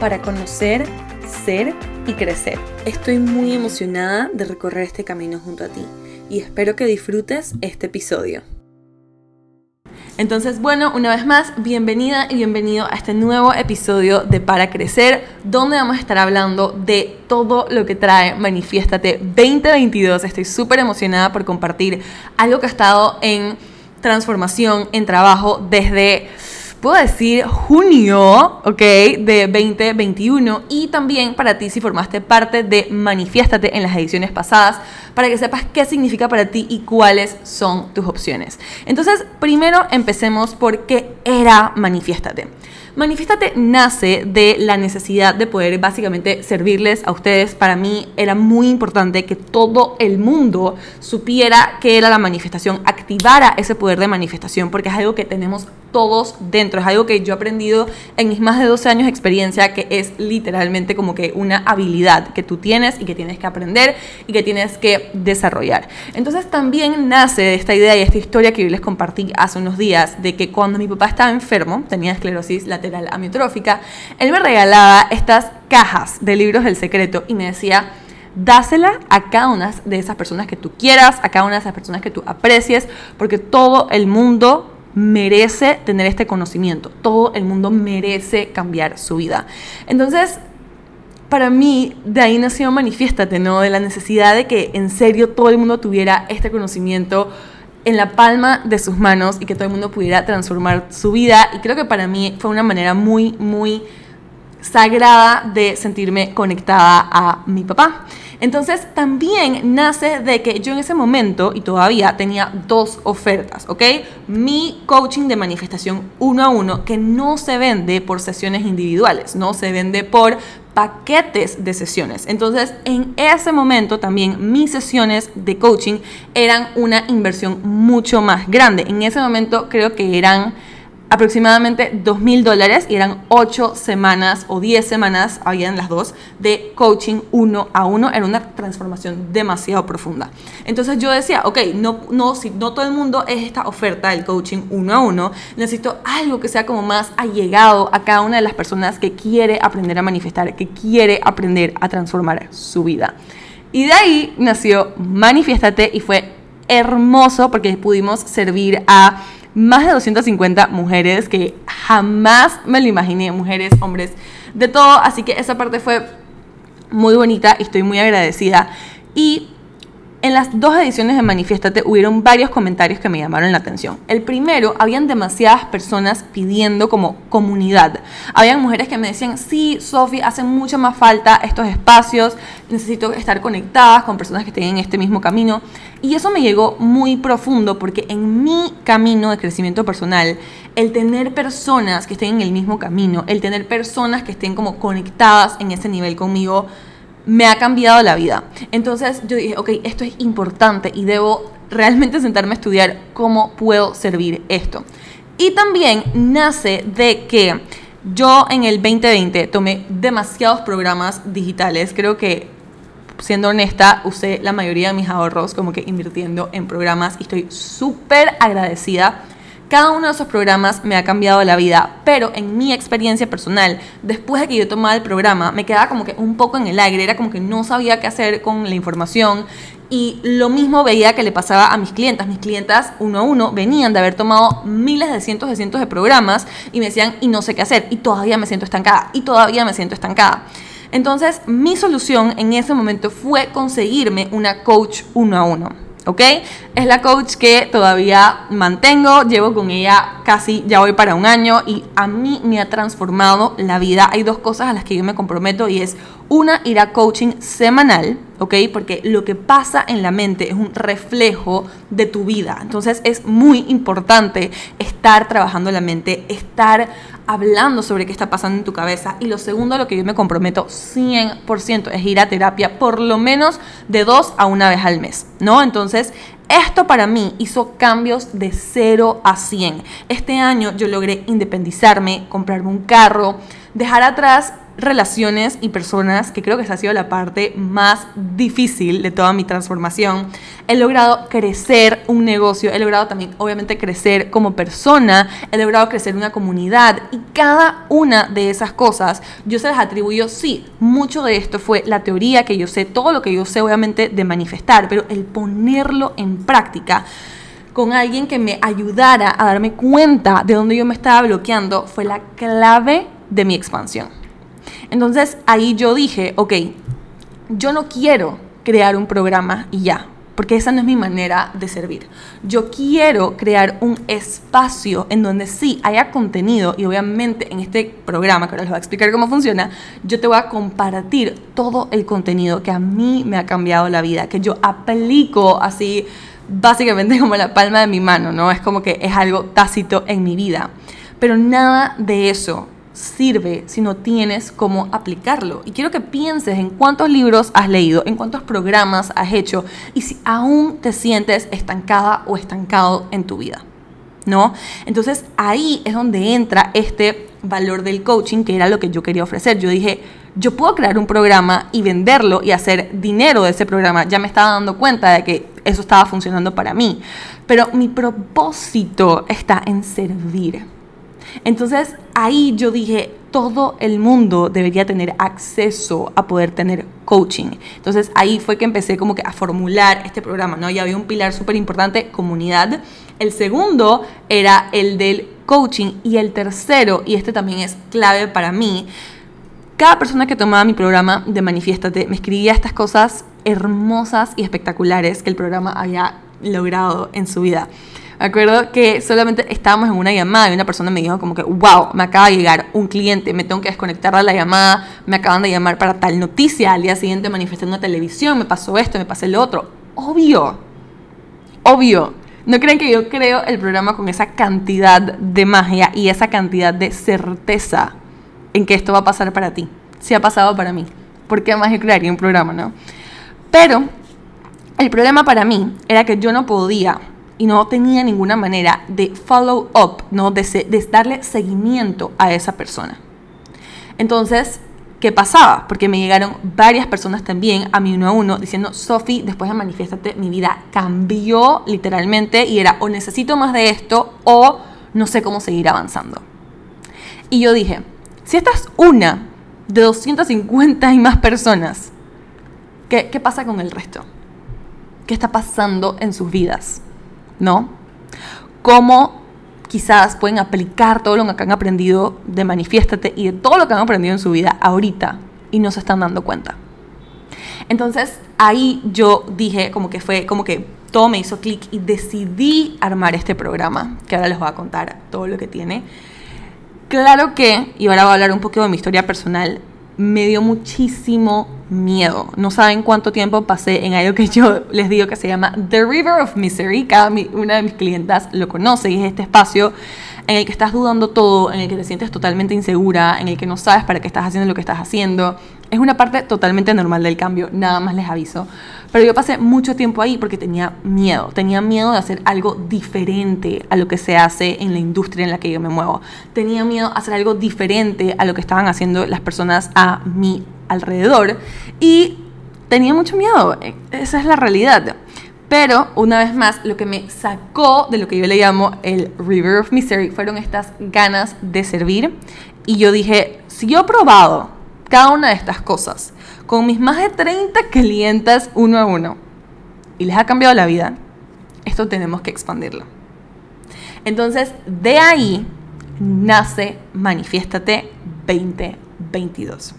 para conocer, ser y crecer. Estoy muy emocionada de recorrer este camino junto a ti y espero que disfrutes este episodio. Entonces, bueno, una vez más, bienvenida y bienvenido a este nuevo episodio de Para Crecer, donde vamos a estar hablando de todo lo que trae Manifiéstate 2022. Estoy súper emocionada por compartir algo que ha estado en transformación, en trabajo desde puedo decir junio, ¿ok? De 2021 y también para ti si formaste parte de Manifiéstate en las ediciones pasadas para que sepas qué significa para ti y cuáles son tus opciones. Entonces, primero empecemos por qué era Manifiéstate. Manifiéstate nace de la necesidad de poder básicamente servirles a ustedes. Para mí era muy importante que todo el mundo supiera qué era la manifestación, activara ese poder de manifestación, porque es algo que tenemos todos dentro. Es algo que yo he aprendido en mis más de 12 años de experiencia, que es literalmente como que una habilidad que tú tienes y que tienes que aprender y que tienes que desarrollar. Entonces también nace esta idea y esta historia que yo les compartí hace unos días, de que cuando mi papá estaba enfermo, tenía esclerosis lateral amiotrófica, él me regalaba estas cajas de libros del secreto y me decía, dásela a cada una de esas personas que tú quieras, a cada una de esas personas que tú aprecies, porque todo el mundo merece tener este conocimiento, todo el mundo merece cambiar su vida. Entonces, para mí, de ahí nació Manifiéstate, ¿no? De la necesidad de que en serio todo el mundo tuviera este conocimiento en la palma de sus manos y que todo el mundo pudiera transformar su vida. Y creo que para mí fue una manera muy, muy sagrada de sentirme conectada a mi papá. Entonces también nace de que yo en ese momento y todavía tenía dos ofertas, ¿ok? Mi coaching de manifestación uno a uno que no se vende por sesiones individuales, no se vende por paquetes de sesiones. Entonces, en ese momento también mis sesiones de coaching eran una inversión mucho más grande. En ese momento creo que eran aproximadamente dos mil dólares y eran 8 semanas o 10 semanas, habían las dos, de coaching uno a uno. Era una transformación demasiado profunda. Entonces yo decía, ok, no, no, si no todo el mundo es esta oferta del coaching uno a uno, necesito algo que sea como más allegado a cada una de las personas que quiere aprender a manifestar, que quiere aprender a transformar su vida. Y de ahí nació Manifiéstate y fue hermoso porque pudimos servir a más de 250 mujeres que jamás me lo imaginé, mujeres, hombres, de todo. Así que esa parte fue muy bonita y estoy muy agradecida. Y en las dos ediciones de Manifiéstate hubieron varios comentarios que me llamaron la atención. El primero, habían demasiadas personas pidiendo como comunidad. Habían mujeres que me decían, sí, Sofi, hacen mucho más falta estos espacios, necesito estar conectadas con personas que estén en este mismo camino. Y eso me llegó muy profundo porque en mi camino de crecimiento personal, el tener personas que estén en el mismo camino, el tener personas que estén como conectadas en ese nivel conmigo, me ha cambiado la vida. Entonces yo dije, ok, esto es importante y debo realmente sentarme a estudiar cómo puedo servir esto. Y también nace de que yo en el 2020 tomé demasiados programas digitales. Creo que, siendo honesta, usé la mayoría de mis ahorros como que invirtiendo en programas y estoy súper agradecida cada uno de esos programas me ha cambiado la vida, pero en mi experiencia personal, después de que yo tomaba el programa, me quedaba como que un poco en el aire, era como que no sabía qué hacer con la información y lo mismo veía que le pasaba a mis clientas. Mis clientas uno a uno venían de haber tomado miles de cientos de cientos de programas y me decían, y no sé qué hacer, y todavía me siento estancada, y todavía me siento estancada. Entonces, mi solución en ese momento fue conseguirme una coach uno a uno. ¿Ok? Es la coach que todavía mantengo, llevo con ella casi, ya voy para un año y a mí me ha transformado la vida. Hay dos cosas a las que yo me comprometo y es una, ir a coaching semanal ¿ok? Porque lo que pasa en la mente es un reflejo de tu vida. Entonces es muy importante estar trabajando la mente, estar hablando sobre qué está pasando en tu cabeza. Y lo segundo, a lo que yo me comprometo 100% es ir a terapia por lo menos de dos a una vez al mes, ¿no? Entonces, esto para mí hizo cambios de 0 a 100. Este año yo logré independizarme, comprarme un carro, dejar atrás relaciones y personas, que creo que esa ha sido la parte más difícil de toda mi transformación. He logrado crecer un negocio, he logrado también obviamente crecer como persona, he logrado crecer una comunidad y cada una de esas cosas yo se las atribuyo, sí, mucho de esto fue la teoría que yo sé, todo lo que yo sé obviamente de manifestar, pero el ponerlo en práctica con alguien que me ayudara a darme cuenta de dónde yo me estaba bloqueando fue la clave de mi expansión. Entonces ahí yo dije, ok, yo no quiero crear un programa y ya, porque esa no es mi manera de servir. Yo quiero crear un espacio en donde sí haya contenido y obviamente en este programa, que ahora les voy a explicar cómo funciona, yo te voy a compartir todo el contenido que a mí me ha cambiado la vida, que yo aplico así básicamente como la palma de mi mano, ¿no? Es como que es algo tácito en mi vida. Pero nada de eso sirve si no tienes cómo aplicarlo. Y quiero que pienses en cuántos libros has leído, en cuántos programas has hecho y si aún te sientes estancada o estancado en tu vida. ¿No? Entonces ahí es donde entra este valor del coaching, que era lo que yo quería ofrecer. Yo dije, yo puedo crear un programa y venderlo y hacer dinero de ese programa. Ya me estaba dando cuenta de que eso estaba funcionando para mí. Pero mi propósito está en servir. Entonces ahí yo dije, todo el mundo debería tener acceso a poder tener coaching. Entonces ahí fue que empecé como que a formular este programa, ¿no? Ya había un pilar súper importante, comunidad. El segundo era el del coaching y el tercero, y este también es clave para mí, cada persona que tomaba mi programa de Manifiéstate me escribía estas cosas hermosas y espectaculares que el programa había logrado en su vida. Me acuerdo que solamente estábamos en una llamada y una persona me dijo como que, wow, me acaba de llegar un cliente, me tengo que desconectar de la llamada, me acaban de llamar para tal noticia, al día siguiente manifesté en una televisión, me pasó esto, me pasó lo otro. Obvio, obvio. ¿No creen que yo creo el programa con esa cantidad de magia y esa cantidad de certeza en que esto va a pasar para ti? Si ha pasado para mí. ¿Por qué más yo crearía un programa, no? Pero el problema para mí era que yo no podía y no tenía ninguna manera de follow up, ¿no? de, darle seguimiento a esa persona. Entonces, ¿qué pasaba? Porque me llegaron varias personas también a mi uno a uno diciendo, Sofi, después de Manifiéstate, mi vida cambió literalmente y era o necesito más de esto o no sé cómo seguir avanzando. Y yo dije, si esta es una de 250 y más personas, ¿qué, qué pasa con el resto? ¿Qué está pasando en sus vidas? ¿No? Cómo quizás pueden aplicar todo lo que han aprendido de Manifiéstate y de todo lo que han aprendido en su vida ahorita y no se están dando cuenta. Entonces ahí yo dije como que fue como que todo me hizo clic y decidí armar este programa, que ahora les voy a contar todo lo que tiene. Claro que, y ahora voy a hablar un poquito de mi historia personal, me dio muchísimo miedo. No saben cuánto tiempo pasé en algo que yo les digo que se llama The River of Misery. Cada una de mis clientas lo conoce y es este espacio en el que estás dudando todo, en el que te sientes totalmente insegura, en el que no sabes para qué estás haciendo lo que estás haciendo. Es una parte totalmente normal del cambio, nada más les aviso. Pero yo pasé mucho tiempo ahí porque tenía miedo, tenía miedo de hacer algo diferente a lo que se hace en la industria en la que yo me muevo. Tenía miedo de hacer algo diferente a lo que estaban haciendo las personas a mi alrededor y tenía mucho miedo, esa es la realidad. Pero, una vez más, lo que me sacó de lo que yo le llamo el River of Misery fueron estas ganas de servir. Y yo dije, si yo he probado cada una de estas cosas. Con mis más de 30 clientes uno a uno. Y les ha cambiado la vida, esto tenemos que expandirlo. Entonces, de ahí nace Manifiéstate 20 2022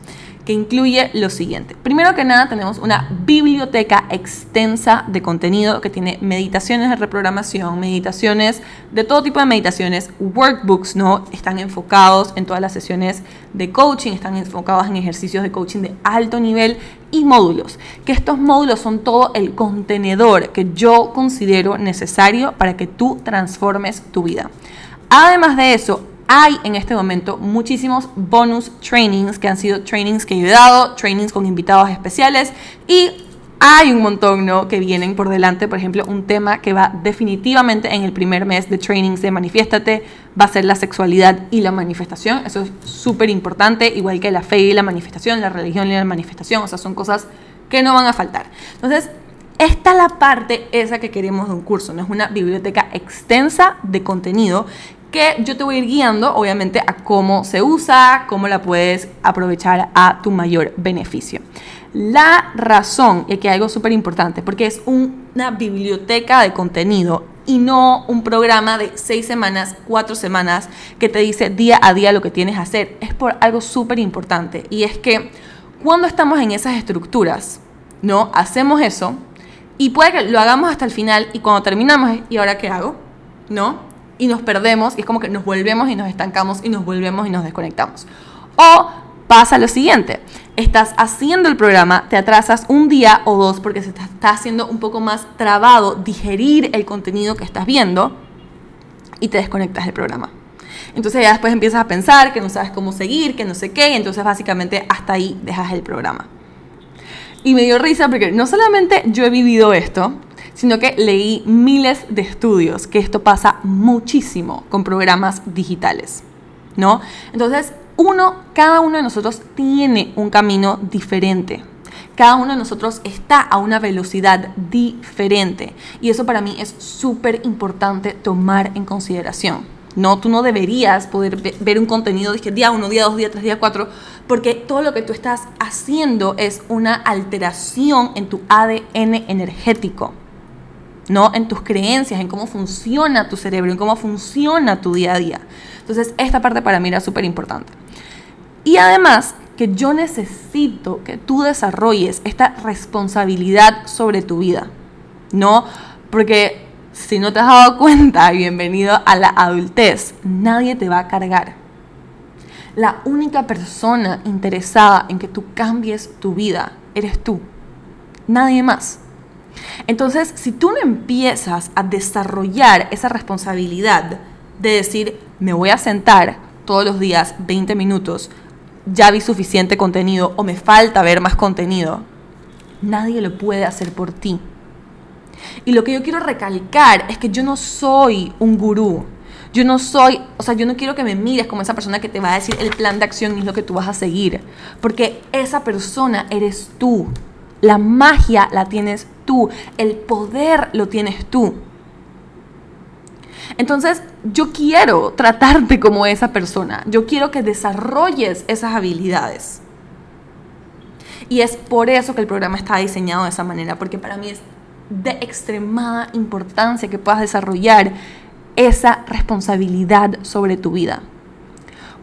que incluye lo siguiente. Primero que nada tenemos una biblioteca extensa de contenido que tiene meditaciones de reprogramación, meditaciones de todo tipo de meditaciones, workbooks, ¿no? Están enfocados en todas las sesiones de coaching, están enfocados en ejercicios de coaching de alto nivel y módulos, que estos módulos son todo el contenedor que yo considero necesario para que tú transformes tu vida. Además de eso, hay en este momento muchísimos bonus trainings que han sido trainings que yo he dado, trainings con invitados especiales y hay un montón ¿no? que vienen por delante. Por ejemplo, un tema que va definitivamente en el primer mes de trainings de Manifiéstate va a ser la sexualidad y la manifestación. Eso es súper importante, igual que la fe y la manifestación, la religión y la manifestación. O sea, son cosas que no van a faltar. Entonces, esta es la parte esa que queremos de un curso, ¿no? Es una biblioteca extensa de contenido que yo te voy a ir guiando, obviamente, a cómo se usa, cómo la puedes aprovechar a tu mayor beneficio. La razón, y aquí hay algo súper importante, porque es una biblioteca de contenido y no un programa de seis semanas, cuatro semanas, que te dice día a día lo que tienes que hacer. Es por algo súper importante, y es que cuando estamos en esas estructuras, ¿no? Hacemos eso, y puede que lo hagamos hasta el final, y cuando terminamos, ¿y ahora qué hago? ¿No? Y nos perdemos y es como que nos volvemos y nos estancamos y nos volvemos y nos desconectamos. O pasa lo siguiente, estás haciendo el programa, te atrasas un día o dos porque se está haciendo un poco más trabado digerir el contenido que estás viendo y te desconectas del programa. Entonces ya después empiezas a pensar que no sabes cómo seguir, que no sé qué, y entonces básicamente hasta ahí dejas el programa. Y me dio risa porque no solamente yo he vivido esto, sino que leí miles de estudios que esto pasa muchísimo con programas digitales, ¿no? Entonces, uno, cada uno de nosotros tiene un camino diferente. Cada uno de nosotros está a una velocidad diferente y eso para mí es súper importante tomar en consideración. No, tú no deberías poder ver un contenido de día uno, día dos, día tres, día cuatro, porque todo lo que tú estás haciendo es una alteración en tu ADN energético. ¿No? En tus creencias, en cómo funciona tu cerebro, en cómo funciona tu día a día. Entonces, esta parte para mí era súper importante. Y además, que yo necesito que tú desarrolles esta responsabilidad sobre tu vida, ¿no? Porque si no te has dado cuenta, bienvenido a la adultez, nadie te va a cargar. La única persona interesada en que tú cambies tu vida eres tú, nadie más. Entonces, si tú no empiezas a desarrollar esa responsabilidad de decir, me voy a sentar todos los días 20 minutos, ya vi suficiente contenido o me falta ver más contenido, nadie lo puede hacer por ti. Y lo que yo quiero recalcar es que yo no soy un gurú. Yo no soy, o sea, yo no quiero que me mires como esa persona que te va a decir el plan de acción y es lo que tú vas a seguir. Porque esa persona eres tú. La magia la tienes tú, el poder lo tienes tú. Entonces, yo quiero tratarte como esa persona. Yo quiero que desarrolles esas habilidades. Y es por eso que el programa está diseñado de esa manera, porque para mí es de extremada importancia que puedas desarrollar esa responsabilidad sobre tu vida.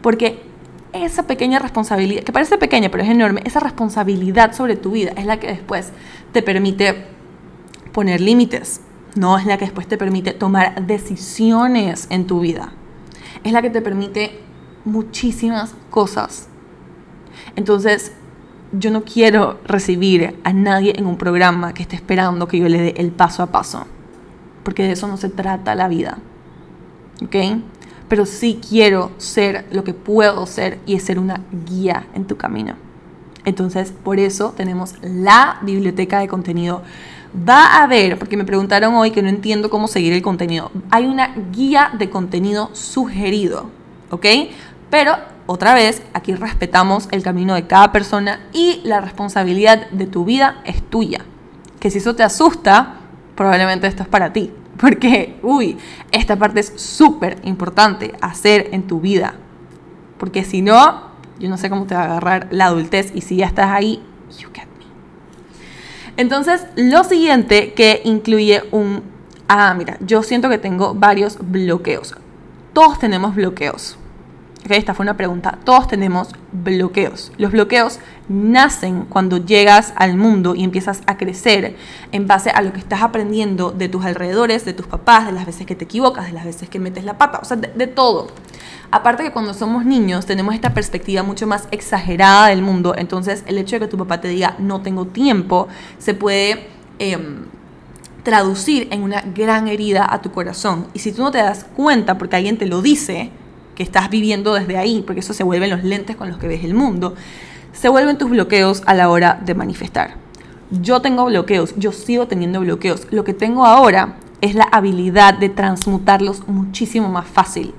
Porque esa pequeña responsabilidad, que parece pequeña pero es enorme, esa responsabilidad sobre tu vida es la que después te permite poner límites, no es la que después te permite tomar decisiones en tu vida, es la que te permite muchísimas cosas. Entonces, yo no quiero recibir a nadie en un programa que esté esperando que yo le dé el paso a paso, porque de eso no se trata la vida. ¿Ok? pero sí quiero ser lo que puedo ser y es ser una guía en tu camino. Entonces, por eso tenemos la biblioteca de contenido. Va a haber, porque me preguntaron hoy que no entiendo cómo seguir el contenido, hay una guía de contenido sugerido, ¿ok? Pero otra vez, aquí respetamos el camino de cada persona y la responsabilidad de tu vida es tuya. Que si eso te asusta, probablemente esto es para ti. Porque, uy, esta parte es súper importante hacer en tu vida. Porque si no, yo no sé cómo te va a agarrar la adultez y si ya estás ahí, you get. Entonces, lo siguiente que incluye un... Ah, mira, yo siento que tengo varios bloqueos. Todos tenemos bloqueos. esta fue una pregunta. Todos tenemos bloqueos. Los bloqueos nacen cuando llegas al mundo y empiezas a crecer en base a lo que estás aprendiendo de tus alrededores, de tus papás, de las veces que te equivocas, de las veces que metes la pata, o sea, de, todo. Aparte que cuando somos niños tenemos esta perspectiva mucho más exagerada del mundo, entonces el hecho de que tu papá te diga no tengo tiempo se puede... Em, traducir en una gran herida a tu corazón. Y si tú no te das cuenta porque alguien te lo dice, que estás viviendo desde ahí, porque eso se vuelven los lentes con los que ves el mundo, se vuelven tus bloqueos a la hora de manifestar. Yo tengo bloqueos, yo sigo teniendo bloqueos. Lo que tengo ahora es la habilidad de transmutarlos muchísimo más fácil.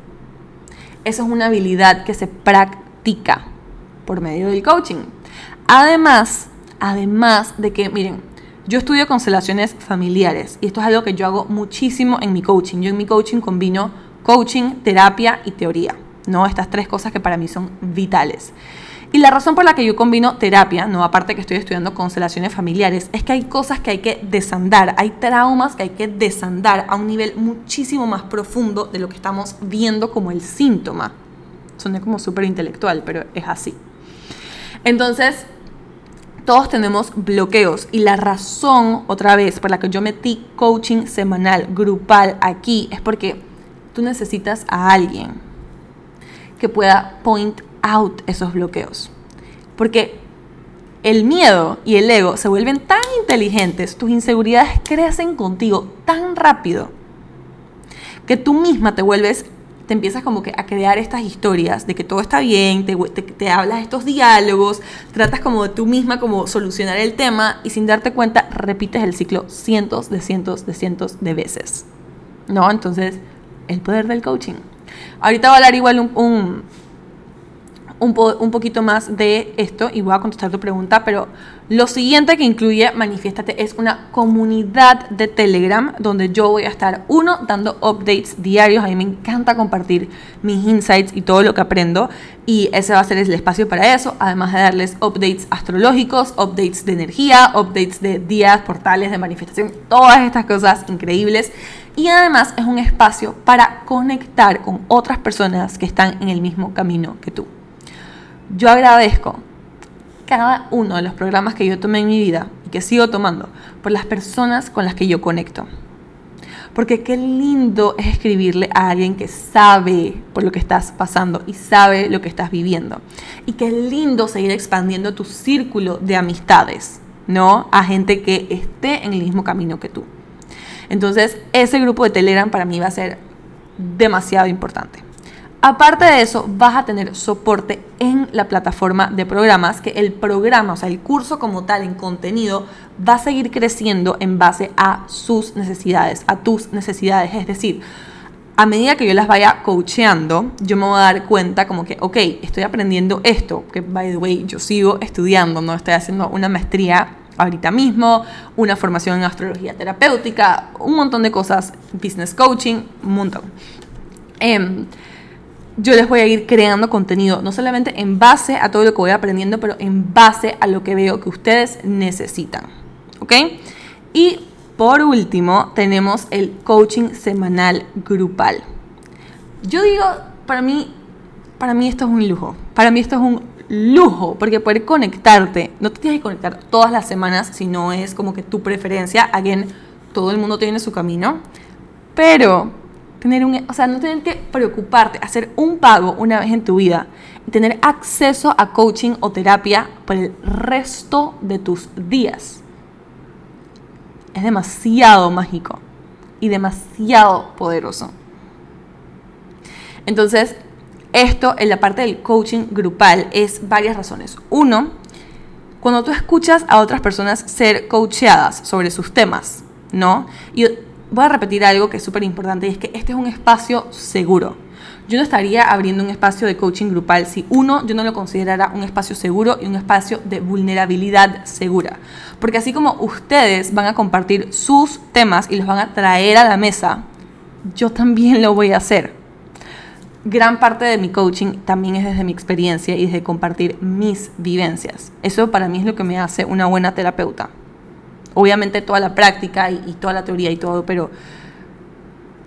Esa es una habilidad que se practica por medio del coaching. Además, además de que, miren, yo estudio constelaciones familiares y esto es algo que yo hago muchísimo en mi coaching. Yo en mi coaching combino coaching, terapia y teoría, ¿no? Estas tres cosas que para mí son vitales. Y la razón por la que yo combino terapia, no aparte que estoy estudiando constelaciones familiares, es que hay cosas que hay que desandar, hay traumas que hay que desandar a un nivel muchísimo más profundo de lo que estamos viendo como el síntoma. Suena como súper intelectual, pero es así. Entonces, todos tenemos bloqueos y la razón, otra vez, por la que yo metí coaching semanal, grupal aquí, es porque tú necesitas a alguien que pueda point out esos bloqueos. Porque el miedo y el ego se vuelven tan inteligentes, tus inseguridades crecen contigo tan rápido, que tú misma te vuelves, te empiezas como que a crear estas historias de que todo está bien, te, te, hablas estos diálogos, tratas como de tú misma como solucionar el tema y sin darte cuenta repites el ciclo cientos de cientos de cientos de veces. ¿No? Entonces, el poder del coaching. Ahorita voy a hablar igual un, un, poquito más de esto y voy a contestar tu pregunta, pero lo siguiente que incluye Manifiéstate es una comunidad de Telegram donde yo voy a estar, uno, dando updates diarios, a mí me encanta compartir mis insights y todo lo que aprendo y ese va a ser el espacio para eso, además de darles updates astrológicos, updates de energía, updates de días, portales de manifestación, todas estas cosas increíbles y además es un espacio para conectar con otras personas que están en el mismo camino que tú. Yo agradezco cada uno de los programas que yo tomé en mi vida y que sigo tomando por las personas con las que yo conecto. Porque qué lindo es escribirle a alguien que sabe por lo que estás pasando y sabe lo que estás viviendo. Y qué lindo seguir expandiendo tu círculo de amistades, ¿no? A gente que esté en el mismo camino que tú. Entonces, ese grupo de Telegram para mí va a ser demasiado importante. Aparte de eso, vas a tener soporte en la plataforma de programas, que el programa, o sea, el curso como tal en contenido, va a seguir creciendo en base a sus necesidades, a tus necesidades. Es decir, a medida que yo las vaya coacheando, yo me voy a dar cuenta como que, ok, estoy aprendiendo esto, que by the way, yo sigo estudiando, no estoy haciendo una maestría ahorita mismo, una formación en astrología terapéutica, un montón de cosas, business coaching, un montón. Em, yo les voy a ir creando contenido, no solamente en base a todo lo que voy aprendiendo, pero en base a lo que veo que ustedes necesitan. ¿Ok? Y por último, tenemos el coaching semanal grupal. Yo digo, para mí, para mí esto es un lujo. Para mí esto es un lujo, porque poder conectarte, no te tienes que conectar todas las semanas, si no es como que tu preferencia, alguien, todo el mundo tiene su camino, pero tener un, o sea, no tener que preocuparte, hacer un pago una vez en tu vida y tener acceso a coaching o terapia por el resto de tus días. Es demasiado mágico y demasiado poderoso. Entonces, esto en la parte del coaching grupal es varias razones. Uno, cuando tú escuchas a otras personas ser coacheadas sobre sus temas, ¿no? Y voy a repetir algo que es súper importante y es que este es un espacio seguro. Yo no estaría abriendo un espacio de coaching grupal si uno, yo no lo considerara un espacio seguro y un espacio de vulnerabilidad segura. Porque así como ustedes van a compartir sus temas y los van a traer a la mesa, yo también lo voy a hacer. Gran parte de mi coaching también es desde mi experiencia y desde compartir mis vivencias. Eso para mí es lo que me hace una buena terapeuta obviamente toda la práctica y, toda la teoría y todo, pero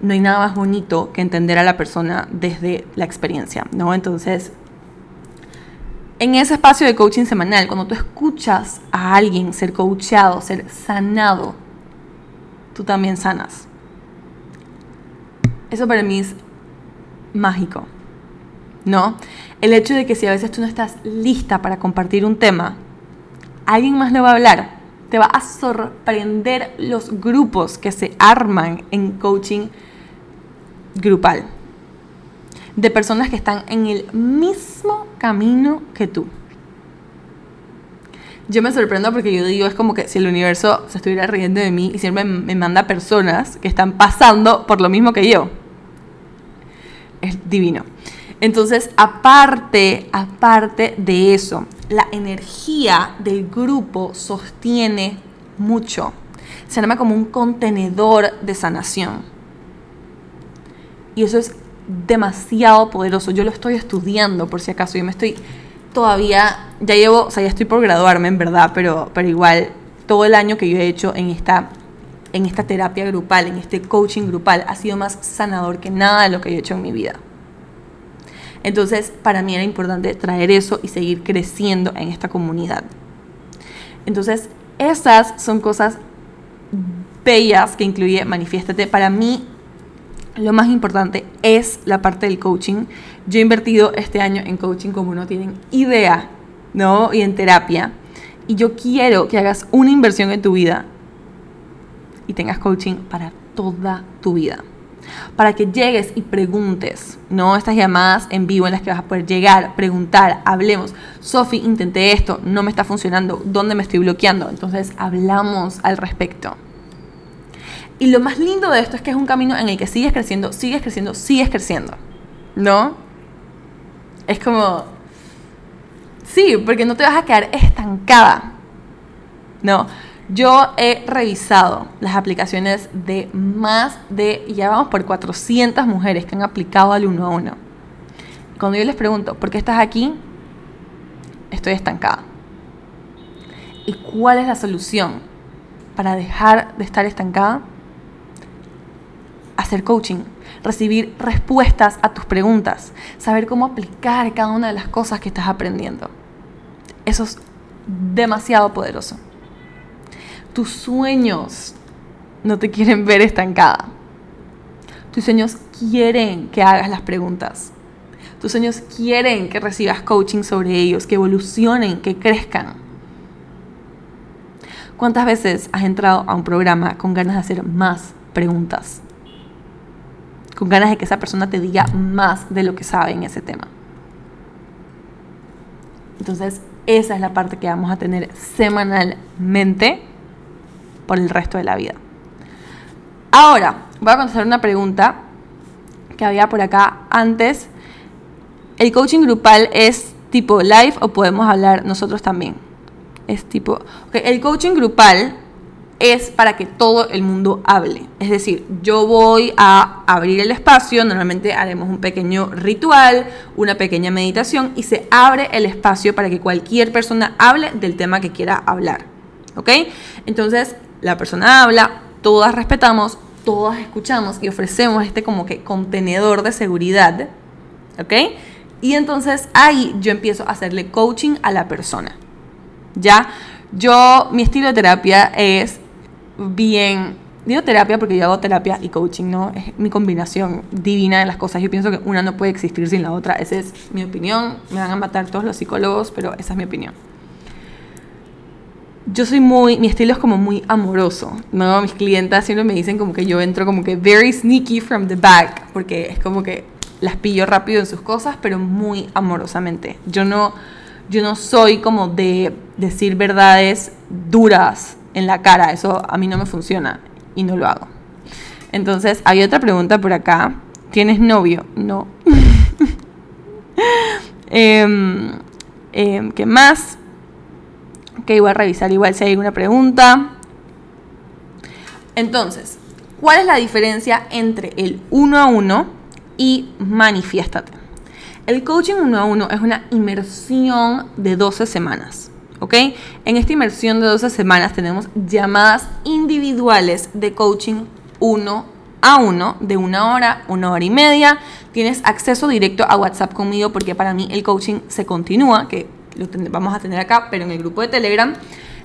no hay nada más bonito que entender a la persona desde la experiencia, ¿no? Entonces, en ese espacio de coaching semanal, cuando tú escuchas a alguien ser coachado, ser sanado, tú también sanas. Eso para mí es mágico, ¿no? El hecho de que si a veces tú no estás lista para compartir un tema, alguien más lo va a hablar. Te va a sorprender los grupos que se arman en coaching grupal. De personas que están en el mismo camino que tú. Yo me sorprendo porque yo digo, es como que si el universo se estuviera riendo de mí y siempre me manda personas que están pasando por lo mismo que yo. Es divino. Entonces, aparte, aparte de eso, la energía del grupo sostiene mucho. Se llama como un contenedor de sanación. Y eso es demasiado poderoso. Yo lo estoy estudiando, por si acaso. Yo me estoy todavía, ya llevo, o sea, ya estoy por graduarme en verdad, pero, pero igual todo el año que yo he hecho en esta, en esta terapia grupal, en este coaching grupal, ha sido más sanador que nada de lo que yo he hecho en mi vida. Entonces, para mí era importante traer eso y seguir creciendo en esta comunidad. Entonces, esas son cosas bellas que incluye Manifiéstate. Para mí, lo más importante es la parte del coaching. Yo he invertido este año en coaching como no tienen idea, ¿no? Y en terapia. Y yo quiero que hagas una inversión en tu vida y tengas coaching para toda tu vida. Para que llegues y preguntes, ¿no? Estas llamadas en vivo en las que vas a poder llegar, preguntar, hablemos. Sofi, intenté esto, no me está funcionando, ¿dónde me estoy bloqueando? Entonces hablamos al respecto. Y lo más lindo de esto es que es un camino en el que sigues creciendo, sigues creciendo, sigues creciendo. ¿No? Es como... Sí, porque no te vas a quedar estancada. No. Yo he revisado las aplicaciones de más de, ya vamos por 400 mujeres que han aplicado al uno a uno. Cuando yo les pregunto, ¿por qué estás aquí? Estoy estancada. ¿Y cuál es la solución para dejar de estar estancada? hacer coaching, recibir respuestas a tus preguntas, saber cómo aplicar cada una de las cosas que estás aprendiendo. Eso es demasiado poderoso. Tus sueños no te quieren ver estancada. Tus sueños quieren que hagas las preguntas. Tus sueños quieren que recibas coaching sobre ellos, que evolucionen, que crezcan. ¿Cuántas veces has entrado a un programa con ganas de hacer más preguntas? con ganas de que esa persona te diga más de lo que sabe en ese tema. Entonces, esa es la parte que vamos a tener semanalmente por el resto de la vida. Ahora, voy a contestar una pregunta que había por acá antes. ¿El coaching grupal es tipo live o podemos hablar nosotros también? Es tipo... el coaching grupal es para que todo el mundo hable. Es decir, yo voy a abrir el espacio, normalmente haremos un pequeño ritual, una pequeña meditación y se abre el espacio para que cualquier persona hable del tema que quiera hablar. ¿Ok? Entonces, la persona habla, todas respetamos, todas escuchamos y ofrecemos este como que contenedor de seguridad. ¿Ok? Y entonces ahí yo empiezo a hacerle coaching a la persona. ¿Ya? Yo, mi estilo de terapia es bien, digo terapia porque yo hago terapia y coaching, ¿no? Es mi combinación divina de las cosas. Yo pienso que una no puede existir sin la otra. Esa es mi opinión. Me van a matar todos los psicólogos, pero esa es mi opinión. Yo soy muy, mi estilo es como muy amoroso, ¿no? Mis clientas siempre me dicen como que yo entro como que very sneaky from the back, porque es como que las pillo rápido en sus cosas, pero muy amorosamente. Yo no, yo no soy como de decir verdades duras en la cara. Eso a mí no me funciona y no lo hago. Entonces, hay otra pregunta por acá. ¿Tienes novio? No. Em, em, ¿Qué más? Que a revisar igual si hay alguna pregunta. Entonces, ¿cuál es la diferencia entre el uno a uno y manifiéstate? El coaching uno a uno es una inmersión de 12 semanas. ¿ok? En esta inmersión de 12 semanas tenemos llamadas individuales de coaching uno a uno de una hora, una hora y media. Tienes acceso directo a WhatsApp conmigo porque para mí el coaching se continúa, que lo vamos a tener acá, pero en el grupo de Telegram.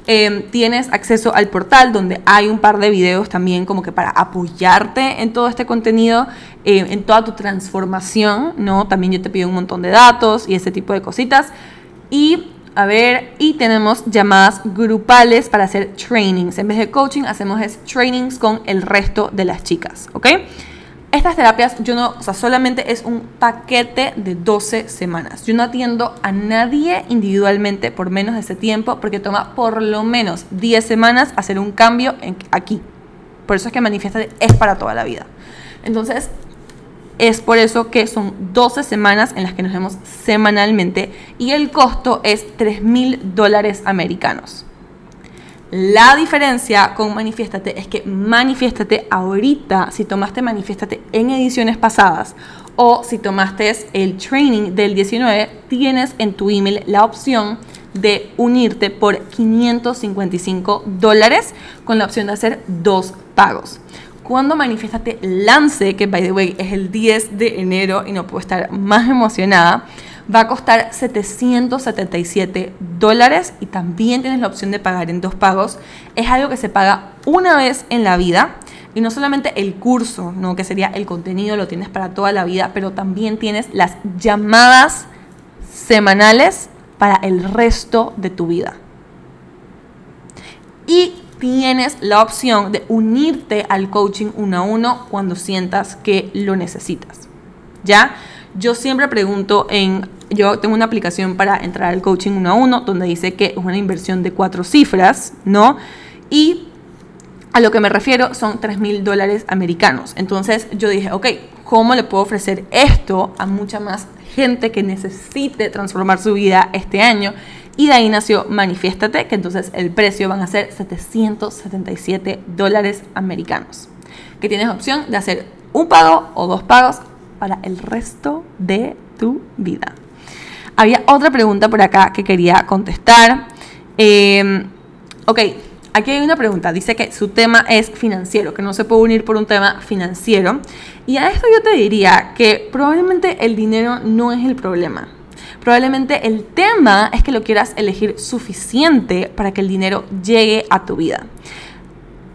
Em, tienes acceso al portal donde hay un par de videos también como que para apoyarte en todo este contenido, em, en toda tu transformación, ¿no? También yo te pido un montón de datos y ese tipo de cositas. Y a ver, y tenemos llamadas grupales para hacer trainings. En vez de coaching, hacemos trainings con el resto de las chicas, ¿ok? Estas terapias, yo no, o sea, solamente es un paquete de 12 semanas. Yo no atiendo a nadie individualmente por menos de ese tiempo porque toma por lo menos 10 semanas hacer un cambio aquí. Por eso es que Manifiestate es para toda la vida. Entonces, es por eso que son 12 semanas en las que nos vemos semanalmente y el costo es 3 mil dólares americanos. La diferencia con Manifiéstate es que Manifiéstate ahorita, si tomaste Manifiéstate en ediciones pasadas o si tomaste el training del 19, tienes en tu email la opción de unirte por 555 dólares con la opción de hacer dos pagos. Cuando Manifiéstate lance, que by the way es el 10 de enero y no puedo estar más emocionada, va a costar 777 dólares y también tienes la opción de pagar en dos pagos. Es algo que se paga una vez en la vida y no solamente el curso, ¿no? que sería el contenido, lo tienes para toda la vida, pero también tienes las llamadas semanales para el resto de tu vida. Y tienes la opción de unirte al coaching uno a uno cuando sientas que lo necesitas. ¿Ya? Yo siempre pregunto en, yo tengo una aplicación para entrar al coaching uno a uno donde dice que es una inversión de cuatro cifras, ¿no? Y a lo que me refiero son 3 mil dólares americanos. Entonces yo dije, ok, ¿cómo le puedo ofrecer esto a mucha más gente que necesite transformar su vida este año? Y de ahí nació Manifiéstate, que entonces el precio van a ser 777 dólares americanos. Que tienes opción de hacer un pago o dos pagos para el resto de tu vida. Había otra pregunta por acá que quería contestar. Em, ok, aquí hay una pregunta. Dice que su tema es financiero, que no se puede unir por un tema financiero. Y a esto yo te diría que probablemente el dinero no es el problema. Probablemente el tema es que lo quieras elegir suficiente para que el dinero llegue a tu vida.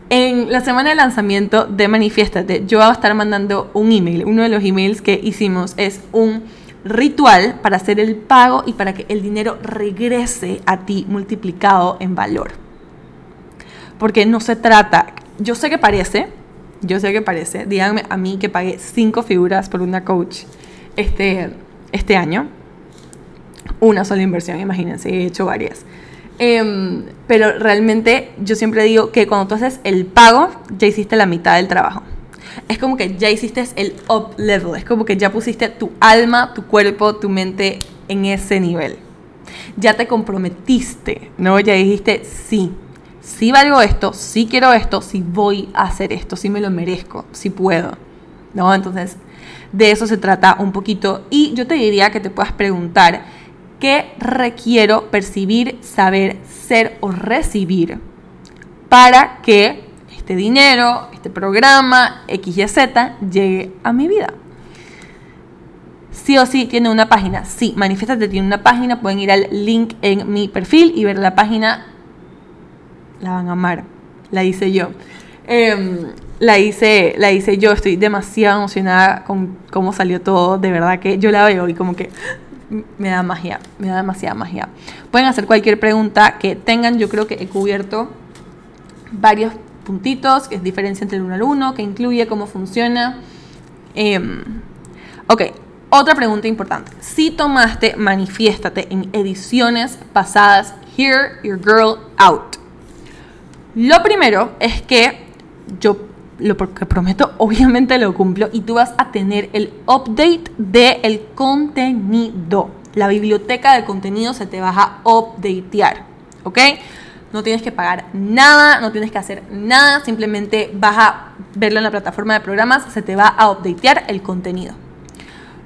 En la semana de lanzamiento de Manifiéstate, yo voy a estar mandando un email. Uno de los emails que hicimos es un ritual para hacer el pago y para que el dinero regrese a ti multiplicado en valor. Porque no se trata, yo sé que parece, yo sé que parece, díganme a mí que pagué cinco figuras por una coach este, este año. Una sola inversión, imagínense, he hecho varias. Em, pero realmente yo siempre digo que cuando tú haces el pago, ya hiciste la mitad del trabajo. Es como que ya hiciste el up level, es como que ya pusiste tu alma, tu cuerpo, tu mente en ese nivel. Ya te comprometiste, ¿no? Ya dijiste, sí, sí valgo esto, sí quiero esto, sí voy a hacer esto, sí me lo merezco, sí puedo, ¿no? Entonces, de eso se trata un poquito. Y yo te diría que te puedas preguntar, ¿Qué requiero percibir, saber, ser o recibir para que este dinero, este programa, X, Y, Z, llegue a mi vida? Sí o sí tiene una página. Sí, Manifiéstate tiene una página. Pueden ir al link en mi perfil y ver la página. La van a amar. La hice yo. Em, la hice, la hice yo. Estoy demasiado emocionada con cómo salió todo. De verdad que yo la veo y como que me da magia, me da demasiada magia. Pueden hacer cualquier pregunta que tengan, yo creo que he cubierto varios puntitos, que es diferencia entre el 1 al 1, que incluye cómo funciona. Em, ok, otra pregunta importante. Si tomaste Manifiéstate en ediciones pasadas, Hear Your Girl Out. Lo primero es que yo lo que prometo obviamente lo cumplo y tú vas a tener el update del contenido. La biblioteca de contenido se te va a updatear, ¿ok? No tienes que pagar nada, no tienes que hacer nada, simplemente vas a verlo en la plataforma de programas, se te va a updatear el contenido.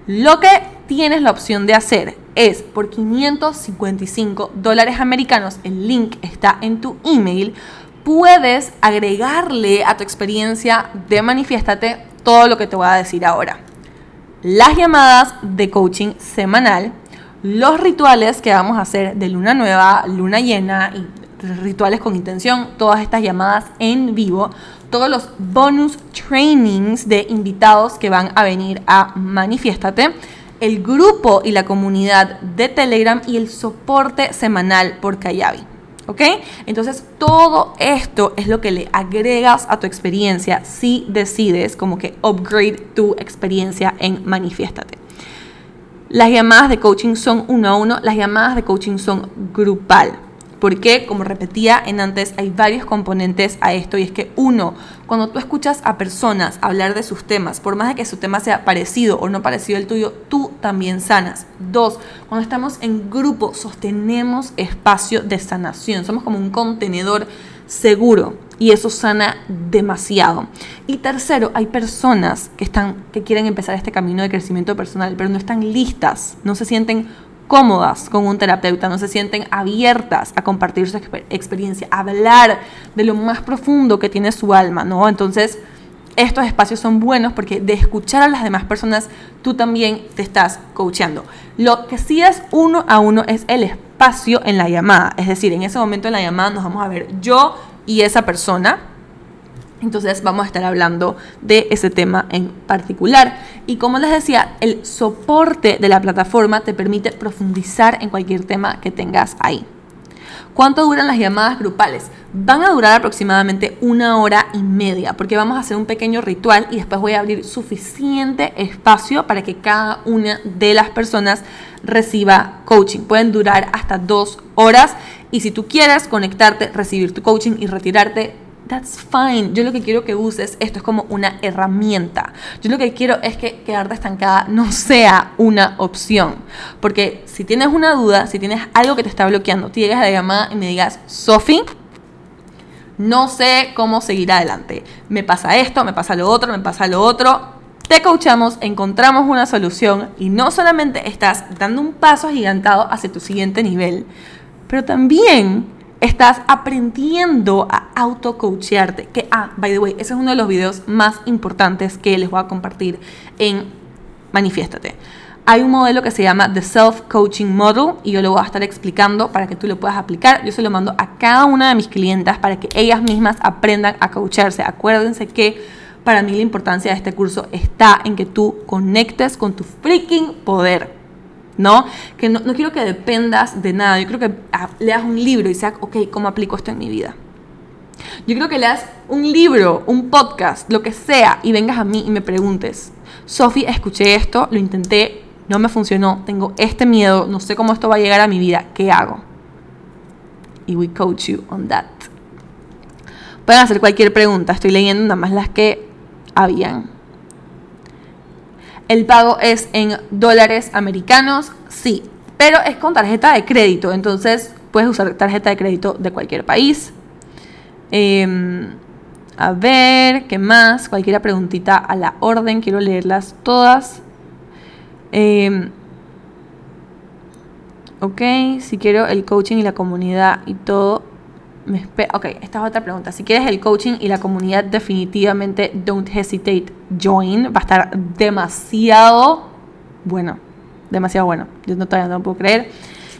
Lo que tienes la opción de hacer es por 555 dólares americanos, el link está en tu email, puedes agregarle a tu experiencia de manifiéstate todo lo que te voy a decir ahora. Las llamadas de coaching semanal, los rituales que vamos a hacer de luna nueva, luna llena rituales con intención, todas estas llamadas en vivo, todos los bonus trainings de invitados que van a venir a Manifiéstate, el grupo y la comunidad de Telegram y el soporte semanal por Kayabi. ¿Ok? Entonces todo esto es lo que le agregas a tu experiencia si decides como que upgrade tu experiencia en Manifiéstate. Las llamadas de coaching son uno a uno, las llamadas de coaching son grupal. Porque, como repetía en antes, hay varios componentes a esto y es que uno, cuando tú escuchas a personas hablar de sus temas, por más de que su tema sea parecido o no parecido al tuyo, tú también sanas. Dos, cuando estamos en grupo, sostenemos espacio de sanación, somos como un contenedor seguro y eso sana demasiado. Y tercero, hay personas que están que quieren empezar este camino de crecimiento personal, pero no están listas, no se sienten cómodas con un terapeuta, no se sienten abiertas a compartir su experiencia, a hablar de lo más profundo que tiene su alma, ¿no? Entonces, estos espacios son buenos porque de escuchar a las demás personas, tú también te estás coachando. Lo que sí es uno a uno es el espacio en la llamada, es decir, en ese momento en la llamada nos vamos a ver yo y esa persona, entonces vamos a estar hablando de ese tema en particular. Y como les decía, el soporte de la plataforma te permite profundizar en cualquier tema que tengas ahí. ¿Cuánto duran las llamadas grupales? Van a durar aproximadamente una hora y media, porque vamos a hacer un pequeño ritual y después voy a abrir suficiente espacio para que cada una de las personas reciba coaching. Pueden durar hasta dos horas y si tú quieres conectarte, recibir tu coaching y retirarte, that's fine. Yo lo que quiero que uses esto es como una herramienta. Yo lo que quiero es que quedarte estancada no sea una opción. Porque si tienes una duda, si tienes algo que te está bloqueando, te llegas a la llamada y me digas, Sofi, no sé cómo seguir adelante. Me pasa esto, me pasa lo otro, me pasa lo otro. Te coachamos, encontramos una solución y no solamente estás dando un paso agigantado hacia tu siguiente nivel, pero también estás aprendiendo a auto-coachearte. Que, ah, by the way, ese es uno de los videos más importantes que les voy a compartir en Manifiéstate. Hay un modelo que se llama The Self Coaching Model y yo lo voy a estar explicando para que tú lo puedas aplicar. Yo se lo mando a cada una de mis clientas para que ellas mismas aprendan a coacharse. Acuérdense que para mí la importancia de este curso está en que tú conectes con tu freaking poder. ¿No? Que no, quiero que dependas de nada. Yo creo que ah, leas un libro y seas, ok, ¿cómo aplico esto en mi vida? Yo creo que leas un libro, un podcast, lo que sea, y vengas a mí y me preguntes, Sofi, escuché esto, lo intenté, no me funcionó, tengo este miedo, no sé cómo esto va a llegar a mi vida, ¿qué hago? Y we coach you on that. Pueden hacer cualquier pregunta, estoy leyendo nada más las que habían. El pago es en dólares americanos, sí, pero es con tarjeta de crédito, entonces puedes usar tarjeta de crédito de cualquier país. Em, a ver, ¿qué más? Cualquier preguntita a la orden, quiero leerlas todas. Em, ok, si quiero el coaching y la comunidad y todo, ok, esta es otra pregunta. Si quieres el coaching y la comunidad, definitivamente don't hesitate, join. Va a estar demasiado bueno. Demasiado bueno. Yo no, todavía no lo puedo creer.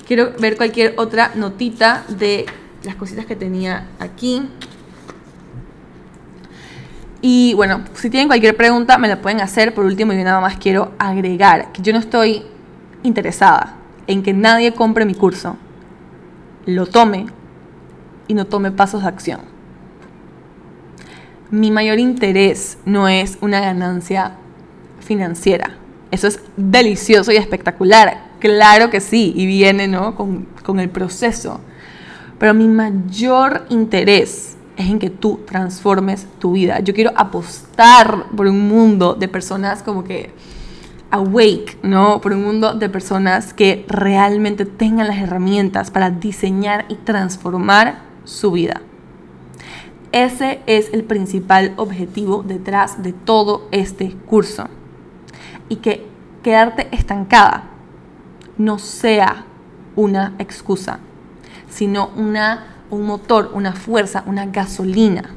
Quiero ver cualquier otra notita de las cositas que tenía aquí. Y bueno, si tienen cualquier pregunta, me la pueden hacer. Por último, yo nada más quiero agregar que yo no estoy interesada en que nadie compre mi curso, lo tome y no tome pasos de acción. Mi mayor interés no es una ganancia financiera. Eso es delicioso y espectacular. Claro que sí, y viene ¿no? con, con el proceso. Pero mi mayor interés es en que tú transformes tu vida. Yo quiero apostar por un mundo de personas como que awake, ¿no? Por un mundo de personas que realmente tengan las herramientas para diseñar y transformar su vida. Ese es el principal objetivo detrás de todo este curso. Y que quedarte estancada no sea una excusa, sino una un motor, una fuerza, una gasolina,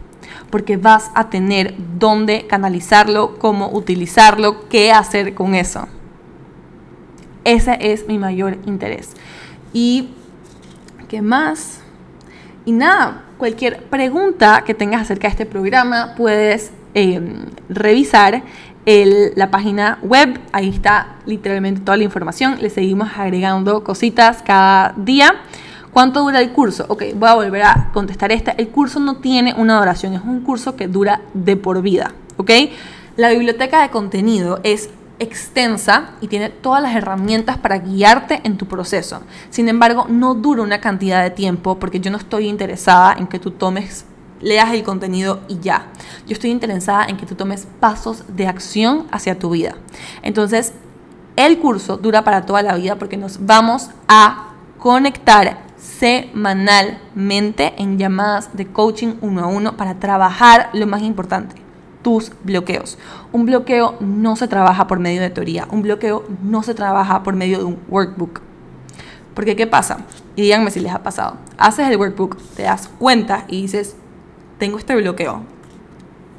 porque vas a tener dónde canalizarlo, cómo utilizarlo, qué hacer con eso. Ese es mi mayor interés. Y, ¿qué más? Y nada, cualquier pregunta que tengas acerca de este programa puedes em, revisar la página web. Ahí está literalmente toda la información. Le seguimos agregando cositas cada día. ¿Cuánto dura el curso? Ok, voy a volver a contestar esta. El curso no tiene una duración, es un curso que dura de por vida. ¿Ok? La biblioteca de contenido es extensa y tiene todas las herramientas para guiarte en tu proceso. Sin embargo, no dura una cantidad de tiempo porque yo no estoy interesada en que tú tomes, leas el contenido y ya. Yo estoy interesada en que tú tomes pasos de acción hacia tu vida. Entonces, el curso dura para toda la vida porque nos vamos a conectar semanalmente en llamadas de coaching uno a uno para trabajar lo más importante, tus bloqueos. Un bloqueo no se trabaja por medio de teoría, un bloqueo no se trabaja por medio de un workbook. Porque ¿qué pasa? Y díganme si les ha pasado. Haces el workbook, te das cuenta y dices, tengo este bloqueo.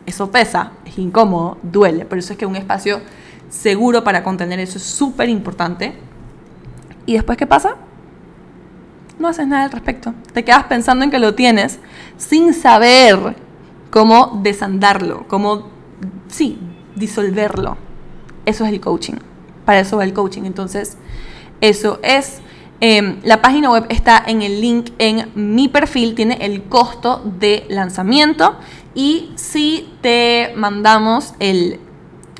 Eso pesa, es incómodo, duele. Por eso es que un espacio seguro para contener eso es súper importante. ¿Y después qué pasa? No haces nada al respecto. Te quedas pensando en que lo tienes sin saber cómo desandarlo, cómo, sí, disolverlo. Eso es el coaching. Para eso va el coaching. Entonces, eso es. Em, la página web está en el link en mi perfil, tiene el costo de lanzamiento y si te mandamos el,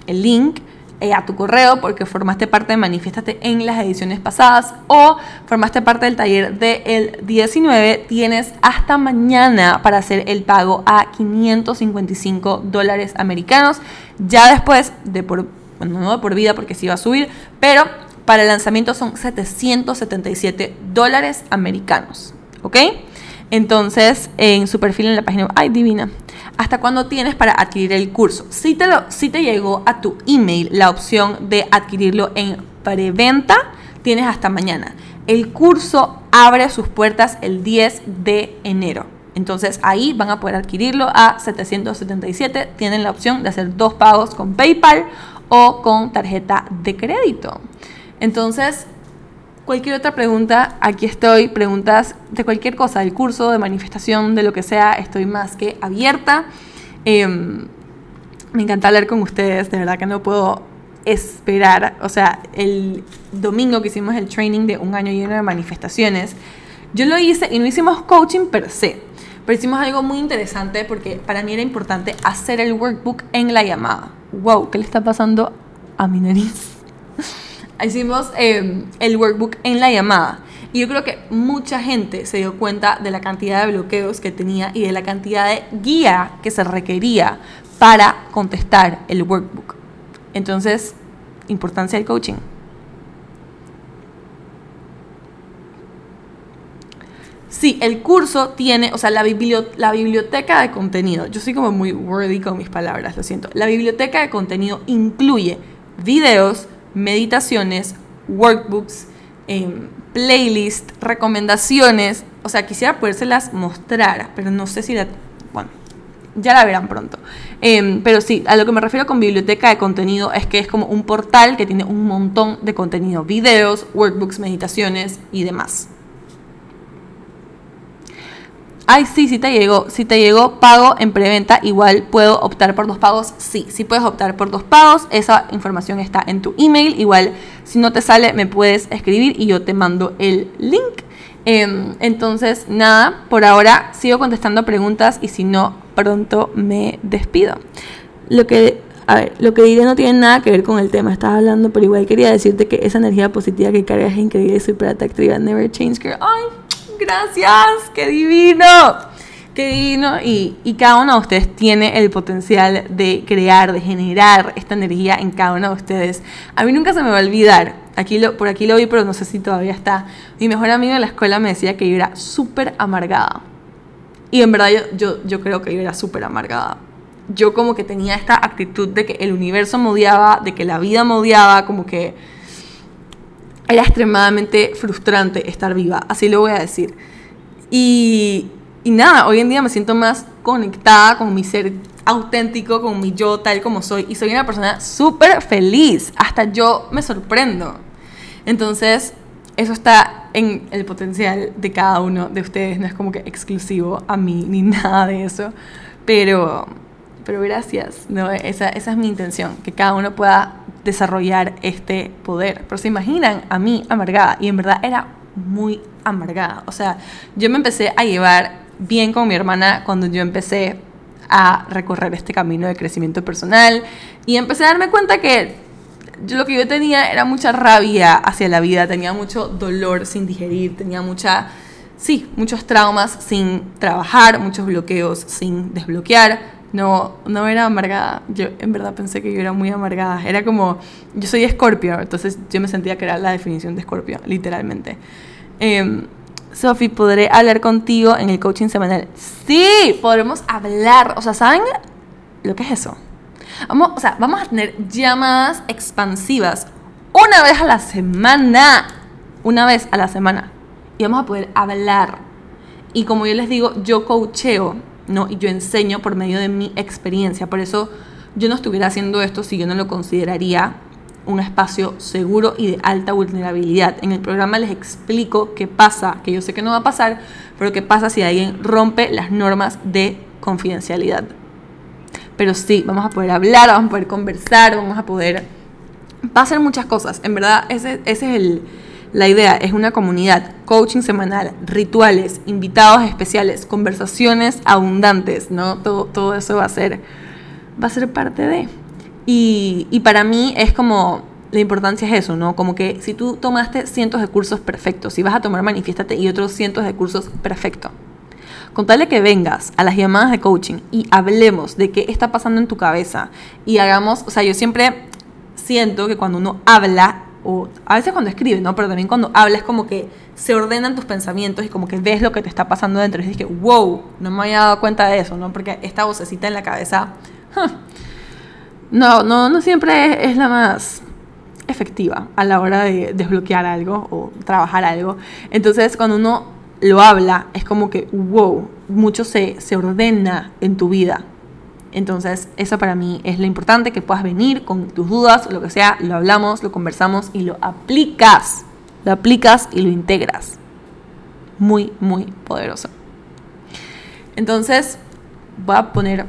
el link, a tu correo porque formaste parte de Manifiéstate en las ediciones pasadas o formaste parte del taller del 19, tienes hasta mañana para hacer el pago a 555 dólares americanos. Ya después de por, bueno, no de por vida porque sí va a subir, pero para el lanzamiento son 777 dólares americanos. ¿Ok? Entonces, en su perfil en la página, ay, divina. ¿Hasta cuándo tienes para adquirir el curso? Si te, si te llegó a tu email la opción de adquirirlo en preventa, tienes hasta mañana. El curso abre sus puertas el 10 de enero. Entonces ahí van a poder adquirirlo a 777. Tienen la opción de hacer dos pagos con PayPal o con tarjeta de crédito. Entonces, Cualquier otra pregunta, aquí estoy. Preguntas de cualquier cosa, del curso, de manifestación, de lo que sea, estoy más que abierta. Em, me encanta hablar con ustedes, de verdad que no puedo esperar. O sea, el domingo que hicimos el training de un año lleno de manifestaciones, yo lo hice y no hicimos coaching per se, pero hicimos algo muy interesante porque para mí era importante hacer el workbook en la llamada. Wow, ¿qué le está pasando a mi nariz? hicimos em, el workbook en la llamada. Y yo creo que mucha gente se dio cuenta de la cantidad de bloqueos que tenía y de la cantidad de guía que se requería para contestar el workbook. Entonces, importancia del coaching. Sí, el curso tiene, o sea, la, la, biblioteca de contenido, yo soy como muy wordy con mis palabras, lo siento. La biblioteca de contenido incluye videos, meditaciones, workbooks, eh, playlist, recomendaciones. O sea, quisiera podérselas mostrar, pero no sé si la... Bueno, ya la verán pronto. Em, pero sí, a lo que me refiero con biblioteca de contenido es que es como un portal que tiene un montón de contenido, videos, workbooks, meditaciones y demás. Ay, sí, sí te llegó. Si te llegó pago en preventa, igual puedo optar por dos pagos. Sí, sí puedes optar por dos pagos. Esa información está en tu email. Igual, si no te sale, me puedes escribir y yo te mando el link. Em, entonces, nada, por ahora sigo contestando preguntas y si no, pronto me despido. Lo que, a ver, lo que diré no tiene nada que ver con el tema, estás hablando, pero igual quería decirte que esa energía positiva que cargas es increíble y súper atractiva. Never change, girl. Ay, gracias, qué divino. Qué divino. Y, y, cada uno de ustedes tiene el potencial de crear, de generar esta energía en cada uno de ustedes. A mí nunca se me va a olvidar. Aquí lo, por aquí lo vi, pero no sé si todavía está. Mi mejor amigo de la escuela me decía que yo era súper amargada. Y en verdad yo, yo, yo creo que yo era súper amargada. Yo como que tenía esta actitud de que el universo me odiaba, de que la vida me odiaba, como que era extremadamente frustrante estar viva, así lo voy a decir. Y, y nada, hoy en día me siento más conectada con mi ser auténtico, con mi yo tal como soy. Y soy una persona súper feliz. Hasta yo me sorprendo. Entonces, eso está en el potencial de cada uno de ustedes. No es como que exclusivo a mí ni nada de eso. Pero, pero gracias. No, esa, esa es mi intención. Que cada uno pueda desarrollar este poder. Pero se imaginan a mí amargada. Y en verdad era muy amargada. O sea, yo me empecé a llevar bien con mi hermana cuando yo empecé a recorrer este camino de crecimiento personal y empecé a darme cuenta que yo lo que yo tenía era mucha rabia hacia la vida, tenía mucho dolor sin digerir, tenía mucha, sí, muchos traumas sin trabajar, muchos bloqueos sin desbloquear. No, no era amargada. Yo en verdad pensé que yo era muy amargada. Era como, yo soy escorpio, entonces yo me sentía que era la definición de escorpio, literalmente. Eh, ¿podré hablar contigo en el coaching semanal? Sí, podremos hablar. O sea, ¿saben lo que es eso? Vamos, o sea, vamos a tener llamadas expansivas una vez a la semana. Una vez a la semana. Y vamos a poder hablar. Y como yo les digo, yo coacheo, ¿no? Y yo enseño por medio de mi experiencia. Por eso yo no estuviera haciendo esto si yo no lo consideraría un espacio seguro y de alta vulnerabilidad. En el programa les explico qué pasa, que yo sé que no va a pasar, pero qué pasa si alguien rompe las normas de confidencialidad. Pero sí, vamos a poder hablar, vamos a poder conversar, vamos a poder... Va a ser muchas cosas. En verdad, esa ese es el, la idea. Es una comunidad, coaching semanal, rituales, invitados especiales, conversaciones abundantes, ¿no? Todo, todo eso va a ser, va a ser parte de... Y, para mí es como, la importancia es eso, ¿no? Como que si tú tomaste cientos de cursos perfectos, si vas a tomar Manifiéstate y otros cientos de cursos perfectos, con tal de que vengas a las llamadas de coaching y hablemos de qué está pasando en tu cabeza y hagamos, o sea, yo siempre siento que cuando uno habla, a veces cuando escribe, ¿no? Pero también cuando habla es como que se ordenan tus pensamientos y como que ves lo que te está pasando dentro y dices que, wow, no me había dado cuenta de eso, ¿no? Porque esta vocecita en la cabeza, no, no, no siempre es, la más efectiva a la hora de desbloquear algo o trabajar algo. Entonces, cuando uno lo habla, es como que, wow, mucho se, se ordena en tu vida. Entonces, eso para mí es lo importante, que puedas venir con tus dudas, lo que sea, lo hablamos, lo conversamos y lo aplicas. Lo aplicas y lo integras. Muy, muy poderoso. Entonces, voy a poner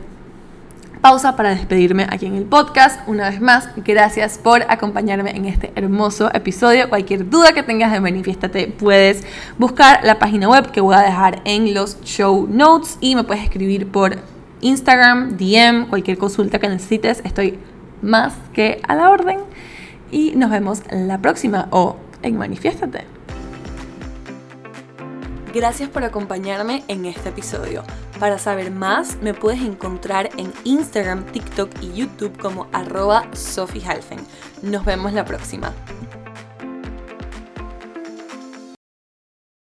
pausa para despedirme aquí en el podcast. Una vez más, gracias por acompañarme en este hermoso episodio. Cualquier duda que tengas de Manifiéstate, puedes buscar la página web que voy a dejar en los show notes y me puedes escribir por Instagram, DM, cualquier consulta que necesites. Estoy más que a la orden. Y nos vemos la próxima o en Manifiéstate. Gracias por acompañarme en este episodio. Para saber más, me puedes encontrar en Instagram, TikTok y YouTube como arroba Sophie Nos vemos la próxima.